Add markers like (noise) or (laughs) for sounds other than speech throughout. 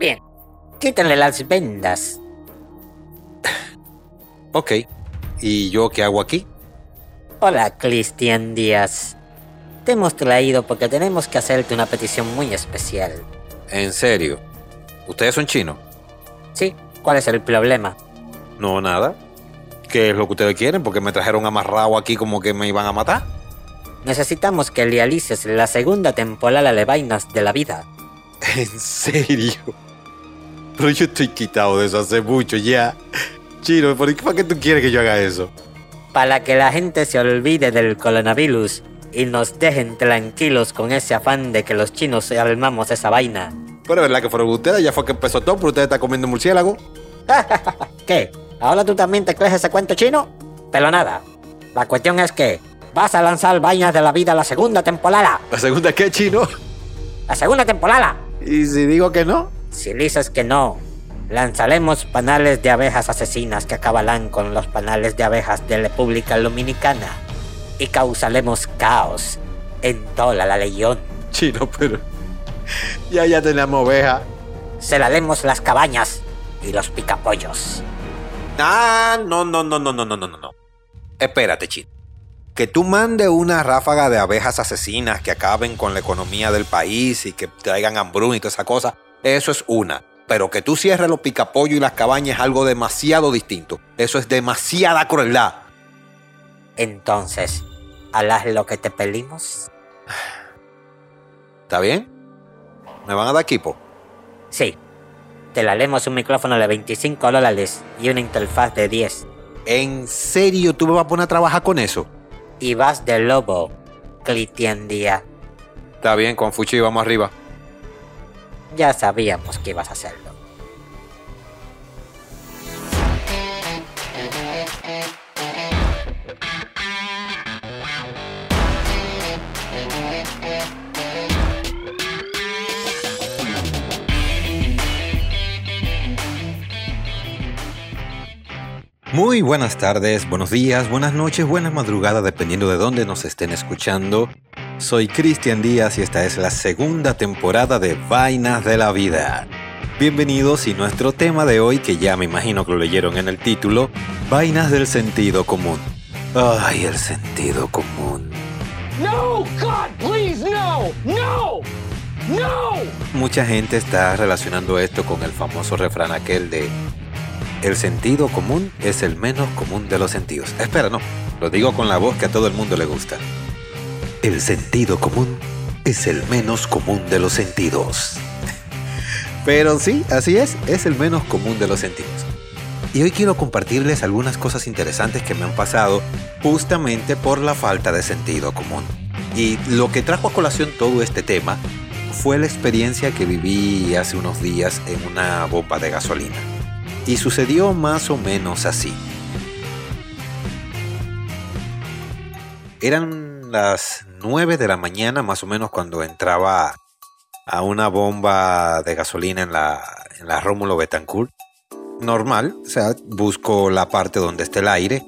Bien, quítenle las vendas. (laughs) Ok. ¿Y yo qué hago aquí? Hola, Cristian Díaz. Te hemos traído porque tenemos que hacerte una petición muy especial. En serio. ¿Ustedes son chinos? ¿Sí? ¿Cuál es el problema? No, nada. ¿Qué es lo que ustedes quieren? Porque me trajeron amarrado aquí como que me iban a matar. Necesitamos que realices la segunda temporada de Vainas de la Vida. (laughs) ¿En serio? Pero yo estoy quitado de eso hace mucho ya. Chino, ¿por qué, ¿para qué tú quieres que yo haga eso? Para que la gente se olvide del coronavirus y nos dejen tranquilos con ese afán de que los chinos armamos esa vaina. Pero es verdad que fueron ustedes, ya fue que empezó todo, pero ustedes están comiendo murciélago. (laughs) ¿Qué? ¿Ahora tú también te crees ese cuento chino? Pero nada. La cuestión es que vas a lanzar Vainas de la Vida la segunda temporada. ¿La segunda qué, chino? La segunda temporada. ¿Y si digo que no? Si dices que no, lanzaremos panales de abejas asesinas que acabarán con los panales de abejas de República Dominicana y causaremos caos en toda la legión. Chino, pero ya ya tenemos oveja. Celaremos las cabañas y los picapollos. Ah, no, no, no, no, no, no, no, no. Espérate, Chino. Que tú mandes una ráfaga de abejas asesinas que acaben con la economía del país y que traigan hambruna y toda esa cosa, eso es una. Pero que tú cierres los picapollos y las cabañas es algo demasiado distinto. Eso es demasiada crueldad. Entonces, ¿harás lo que te pedimos? ¿Está bien? ¿Me van a dar equipo? Sí. Te daremos un micrófono de 25 dólares y una interfaz de 10. ¿En serio tú me vas a poner a trabajar con eso? Y vas de lobo, Clitian Día. Está bien, con Fuchi vamos arriba. Ya sabíamos que ibas a hacerlo. Muy buenas tardes, buenos días, buenas noches, buenas madrugadas, dependiendo de dónde nos estén escuchando. Soy Cristian Díaz y esta es la segunda temporada de Vainas de la Vida. Bienvenidos y nuestro tema de hoy, que ya me imagino que lo leyeron en el título, Vainas del sentido común. Ay, el sentido común. No, God, please, no, no, no. Mucha gente está relacionando esto con el famoso refrán aquel de el sentido común es el menos común de los sentidos. Espera, no, lo digo con la voz que a todo el mundo le gusta. El sentido común es el menos común de los sentidos. Pero sí, así es, es el menos común de los sentidos. Y hoy quiero compartirles algunas cosas interesantes que me han pasado justamente por la falta de sentido común. Y lo que trajo a colación todo este tema fue la experiencia que viví hace unos días en una bomba de gasolina. Y sucedió más o menos así. Eran las 9 de la mañana más o menos cuando entraba a una bomba de gasolina en la, en la Rómulo Betancourt. Normal, o sea, busco la parte donde está el aire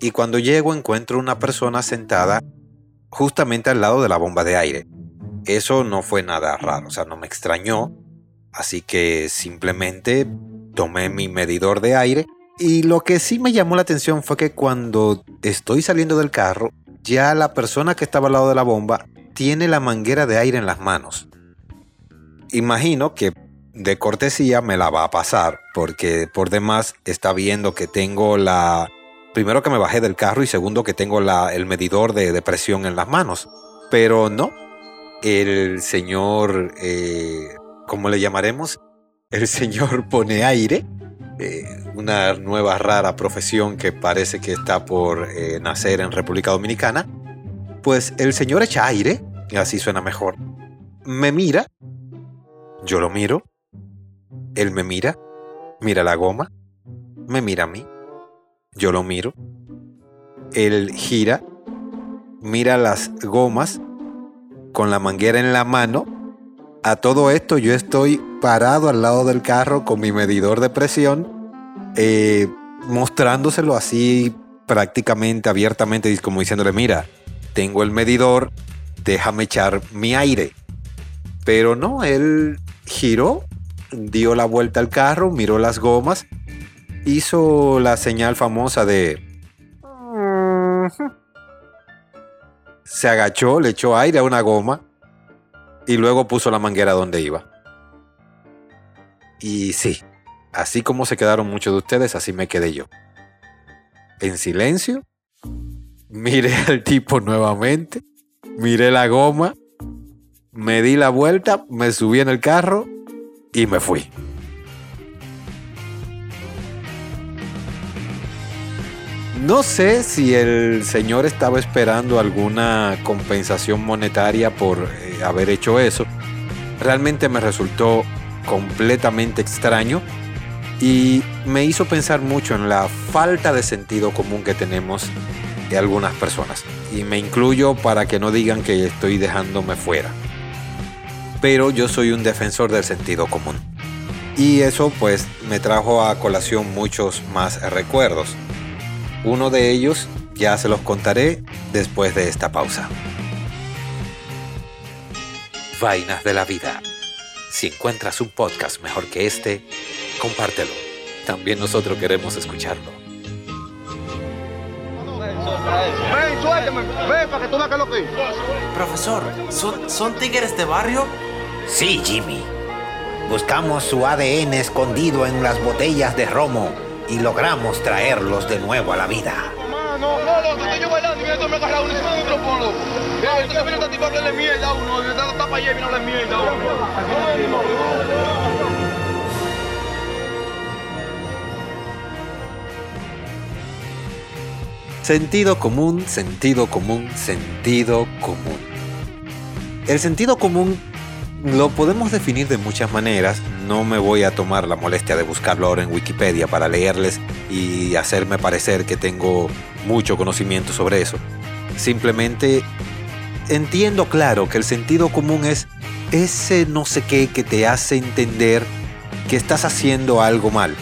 y cuando llego encuentro una persona sentada justamente al lado de la bomba de aire. Eso no fue nada raro, o sea, no me extrañó, así que simplemente tomé mi medidor de aire y lo que sí me llamó la atención fue que cuando estoy saliendo del carro, ya la persona que estaba al lado de la bomba tiene la manguera de aire en las manos. Imagino que de cortesía me la va a pasar, porque por demás está viendo que tengo la... Primero que me bajé del carro y segundo que tengo la, el medidor de, presión en las manos. Pero no, el señor, eh, ¿cómo le llamaremos? El señor pone aire, eh, una nueva rara profesión que parece que está por eh, nacer en República Dominicana. Pues el señor echa aire, así suena mejor. Me mira, yo lo miro, él me mira, mira la goma, me mira a mí, yo lo miro, él gira, mira las gomas con la manguera en la mano. A todo esto yo estoy parado al lado del carro con mi medidor de presión, eh, mostrándoselo así prácticamente abiertamente, como diciéndole, mira, tengo el medidor, déjame echar mi aire. Pero no, él giró, dio la vuelta al carro, miró las gomas, hizo la señal famosa de... Se agachó, le echó aire a una goma y luego puso la manguera donde iba. Y sí, así como se quedaron muchos de ustedes, así me quedé yo. En silencio, miré al tipo nuevamente, miré la goma, me di la vuelta, me subí en el carro y me fui. No sé si el señor estaba esperando alguna compensación monetaria por haber hecho eso. Realmente me resultó completamente extraño y me hizo pensar mucho en la falta de sentido común que tenemos de algunas personas. Y me incluyo para que no digan que estoy dejándome fuera. Pero yo soy un defensor del sentido común. Y eso pues me trajo a colación muchos más recuerdos. Uno de ellos ya se los contaré después de esta pausa. Vainas de la vida. Si encuentras un podcast mejor que este, compártelo. También nosotros queremos escucharlo. Ven, suéltame. Ven, para que tú veas lo que Profesor, ¿son, ¿son tigres de barrio? Sí, Jimmy. Buscamos su ADN escondido en las botellas de romo y logramos traerlos de nuevo a la vida. Sentido común, sentido común, sentido común. El sentido común lo podemos definir de muchas maneras. No me voy a tomar la molestia de buscarlo ahora en Wikipedia para leerles y hacerme parecer que tengo mucho conocimiento sobre eso. Simplemente entiendo claro que el sentido común es ese no sé qué que te hace entender que estás haciendo algo mal.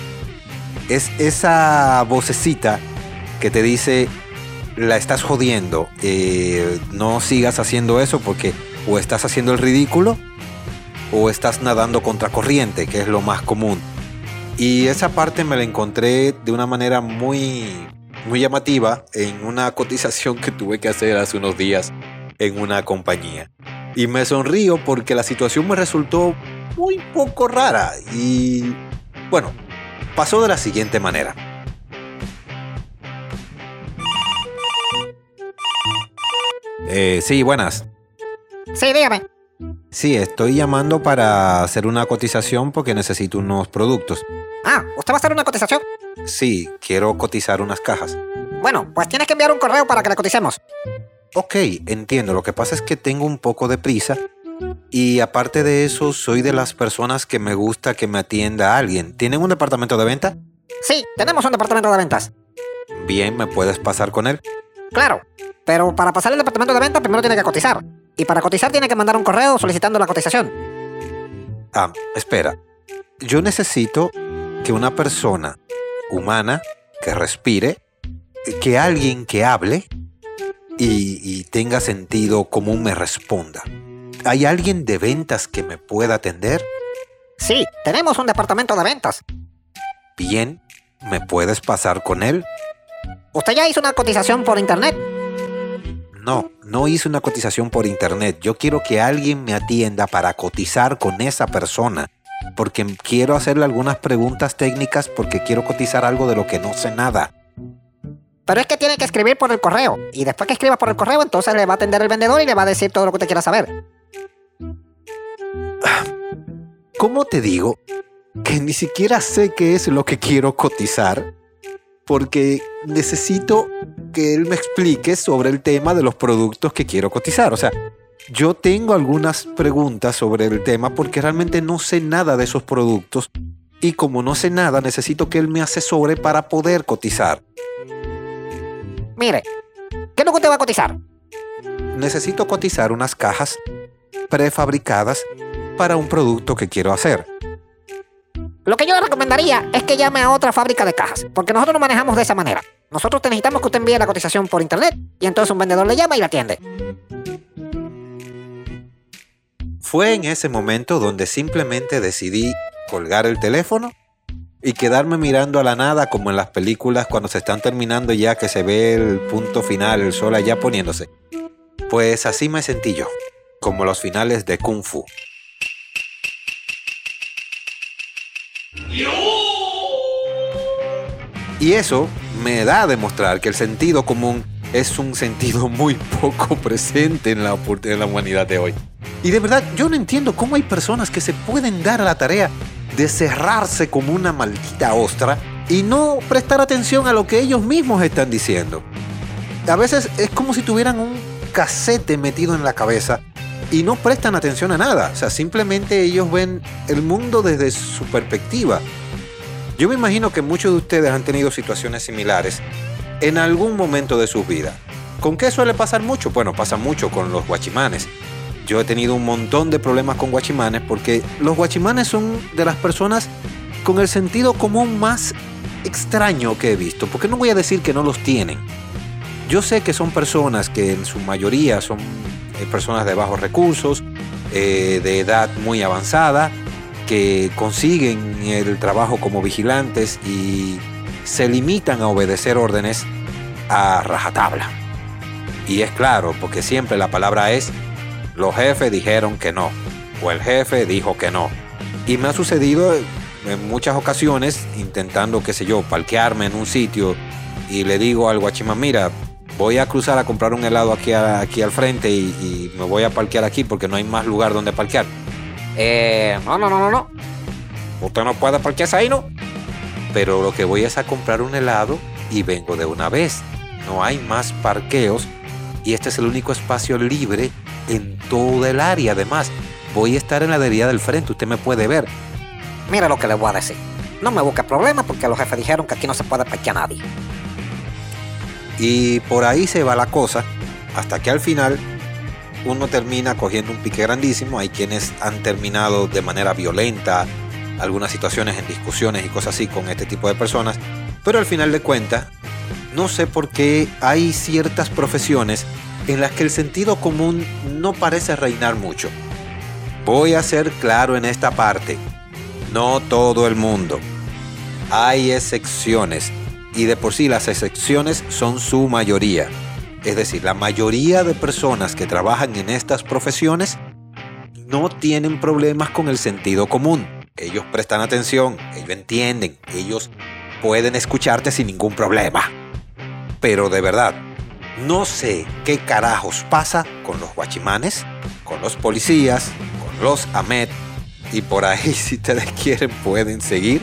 Es esa vocecita que te dice, la estás jodiendo, eh, no sigas haciendo eso porque o estás haciendo el ridículo o estás nadando contra corriente, que es lo más común. Y esa parte me la encontré de una manera muy, muy llamativa en una cotización que tuve que hacer hace unos días en una compañía. Y me sonrío porque la situación me resultó muy poco rara y bueno, pasó de la siguiente manera. Eh, sí, buenas. Sí, dígame. Sí, estoy llamando para hacer una cotización porque necesito unos productos. Ah, ¿usted va a hacer una cotización? Sí, quiero cotizar unas cajas. Bueno, pues tienes que enviar un correo para que le coticemos. Ok, entiendo. Lo que pasa es que tengo un poco de prisa. Y aparte de eso, soy de las personas que me gusta que me atienda alguien. ¿Tienen un departamento de venta? Sí, tenemos un departamento de ventas. Bien, ¿me puedes pasar con él? Claro, pero para pasar el departamento de ventas primero tiene que cotizar. Y para cotizar tiene que mandar un correo solicitando la cotización. Ah, espera. Yo necesito que una persona humana que respire, que alguien que hable y, y tenga sentido común me responda. ¿Hay alguien de ventas que me pueda atender? Sí, tenemos un departamento de ventas. Bien, ¿me puedes pasar con él? ¿Usted ya hizo una cotización por internet? No, no hice una cotización por internet. Yo quiero que alguien me atienda para cotizar con esa persona. Porque quiero hacerle algunas preguntas técnicas porque quiero cotizar algo de lo que no sé nada. Pero es que tiene que escribir por el correo. Y después que escriba por el correo, entonces le va a atender el vendedor y le va a decir todo lo que usted quiera saber. ¿Cómo te digo? Que ni siquiera sé qué es lo que quiero cotizar. Porque necesito que él me explique sobre el tema de los productos que quiero cotizar. O sea, yo tengo algunas preguntas sobre el tema porque realmente no sé nada de esos productos. Y como no sé nada, necesito que él me asesore para poder cotizar. Mire, ¿qué es lo que usted va a cotizar? Necesito cotizar unas cajas prefabricadas para un producto que quiero hacer. Lo que yo le recomendaría es que llame a otra fábrica de cajas, porque nosotros no manejamos de esa manera. Nosotros te necesitamos que usted envíe la cotización por internet y entonces un vendedor le llama y la atiende. Fue en ese momento donde simplemente decidí colgar el teléfono y quedarme mirando a la nada como en las películas cuando se están terminando ya que se ve el punto final, el sol allá poniéndose. Pues así me sentí yo, como los finales de Kung Fu. Y eso me da a demostrar que el sentido común es un sentido muy poco presente en la, en la humanidad de hoy. Y de verdad, yo no entiendo cómo hay personas que se pueden dar a la tarea de cerrarse como una maldita ostra y no prestar atención a lo que ellos mismos están diciendo. A veces es como si tuvieran un casete metido en la cabeza y no prestan atención a nada. O sea, simplemente ellos ven el mundo desde su perspectiva. Yo me imagino que muchos de ustedes han tenido situaciones similares en algún momento de sus vidas. ¿Con qué suele pasar mucho? Bueno, pasa mucho con los guachimanes. Yo he tenido un montón de problemas con guachimanes porque los guachimanes son de las personas con el sentido común más extraño que he visto, porque no voy a decir que no los tienen. Yo sé que son personas que en su mayoría son eh, personas de bajos recursos, eh, de edad muy avanzada, que consiguen el trabajo como vigilantes y se limitan a obedecer órdenes a rajatabla. Y es claro, porque siempre la palabra es los jefes dijeron que no, o el jefe dijo que no. Y me ha sucedido en muchas ocasiones intentando, qué sé yo, parquearme en un sitio y le digo al guachimán, mira, voy a cruzar a comprar un helado aquí, aquí al frente y, me voy a parquear aquí porque no hay más lugar donde parquear. Eh, no, no, no, no, no. Usted no puede parquearse ahí, ¿no? Pero lo que voy es a comprar un helado y vengo de una vez. No hay más parqueos y este es el único espacio libre en toda el área. Además, voy a estar en la deriva del frente, usted me puede ver. Mira lo que le voy a decir. No me busque problemas porque los jefes dijeron que aquí no se puede parquear nadie. Y por ahí se va la cosa, hasta que al final uno termina cogiendo un pique grandísimo. Hay quienes han terminado de manera violenta, algunas situaciones en discusiones y cosas así con este tipo de personas. Pero al final de cuentas, no sé por qué hay ciertas profesiones en las que el sentido común no parece reinar mucho. Voy a ser claro en esta parte. No todo el mundo. Hay excepciones y de por sí las excepciones son su mayoría. Es decir, la mayoría de personas que trabajan en estas profesiones no tienen problemas con el sentido común. Ellos prestan atención, ellos entienden, ellos pueden escucharte sin ningún problema. Pero de verdad, no sé qué carajos pasa con los guachimanes, con los policías, con los AMET y por ahí (laughs) si ustedes quieren pueden seguir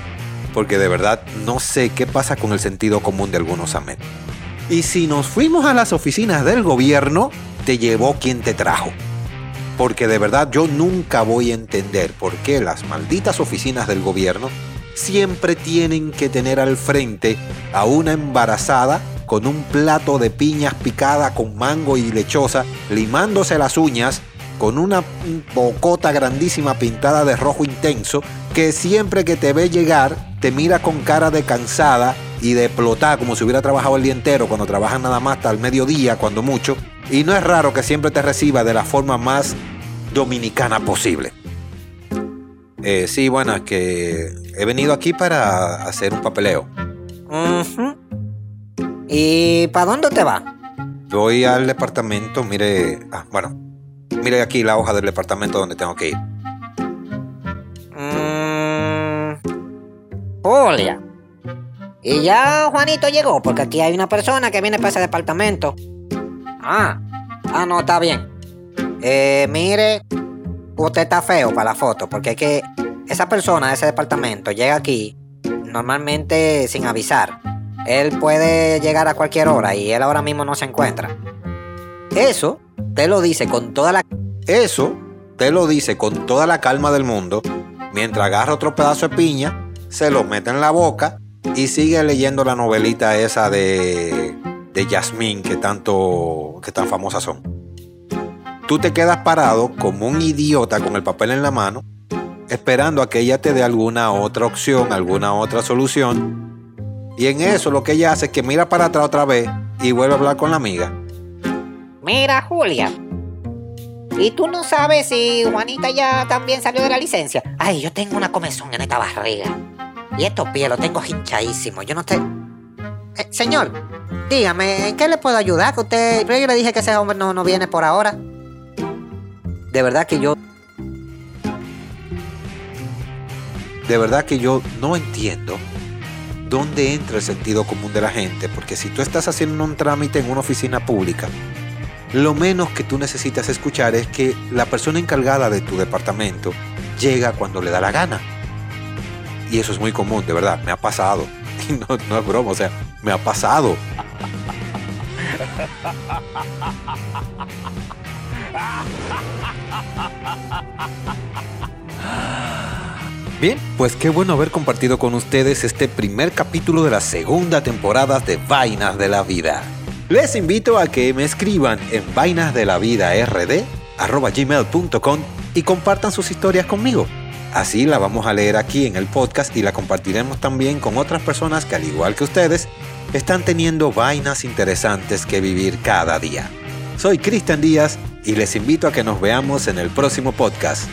porque de verdad no sé qué pasa con el sentido común de algunos AMET. Y si nos fuimos a las oficinas del gobierno, te llevó quien te trajo. Porque de verdad yo nunca voy a entender por qué las malditas oficinas del gobierno siempre tienen que tener al frente a una embarazada con un plato de piñas picada con mango y lechosa, limándose las uñas, con una bocota grandísima pintada de rojo intenso, que siempre que te ve llegar te mira con cara de cansada y de plotar como si hubiera trabajado el día entero cuando trabajan nada más hasta el mediodía, cuando mucho. Y no es raro que siempre te reciba de la forma más dominicana posible. Eh, sí, bueno, es que he venido aquí para hacer un papeleo. ¿Y para dónde te va? Voy al departamento, mire. Ah, bueno. Mire aquí la hoja del departamento donde tengo que ir. Mm, Julia. Y ya Juanito llegó, porque aquí hay una persona que viene para ese departamento. Ah, ah, no, está bien. Eh, mire, usted está feo para la foto, porque es que esa persona de ese departamento llega aquí normalmente sin avisar. Él puede llegar a cualquier hora y él ahora mismo no se encuentra. Eso te lo dice con toda la... Eso te lo dice con toda la calma del mundo, mientras agarra otro pedazo de piña, se lo mete en la boca y sigue leyendo la novelita esa de, de Yasmín que tanto, que tan famosas son. Tú te quedas parado como un idiota con el papel en la mano, esperando a que ella te dé alguna otra opción, alguna otra solución, y en eso lo que ella hace es que mira para atrás otra vez y vuelve a hablar con la amiga. Mira, Julia. ¿Y tú no sabes si Juanita ya también salió de la licencia? Ay, yo tengo una comezón en esta barriga. Y estos pies los tengo hinchadísimos. Yo no estoy... Eh, señor, dígame, ¿en qué le puedo ayudar? Que usted... Yo le dije que ese hombre no, no viene por ahora. De verdad que yo... De verdad que yo no entiendo dónde entra el sentido común de la gente, porque si tú estás haciendo un trámite en una oficina pública, lo menos que tú necesitas escuchar es que la persona encargada de tu departamento llega cuando le da la gana. Y eso es muy común, de verdad, me ha pasado. (laughs) No, no es broma, o sea, me ha pasado. (laughs) Bien, pues qué bueno haber compartido con ustedes este primer capítulo de la segunda temporada de Vainas de la Vida. Les invito a que me escriban en vainasdelavidard.gmail.com y compartan sus historias conmigo. Así la vamos a leer aquí en el podcast y la compartiremos también con otras personas que al igual que ustedes están teniendo vainas interesantes que vivir cada día. Soy Cristian Díaz y les invito a que nos veamos en el próximo podcast.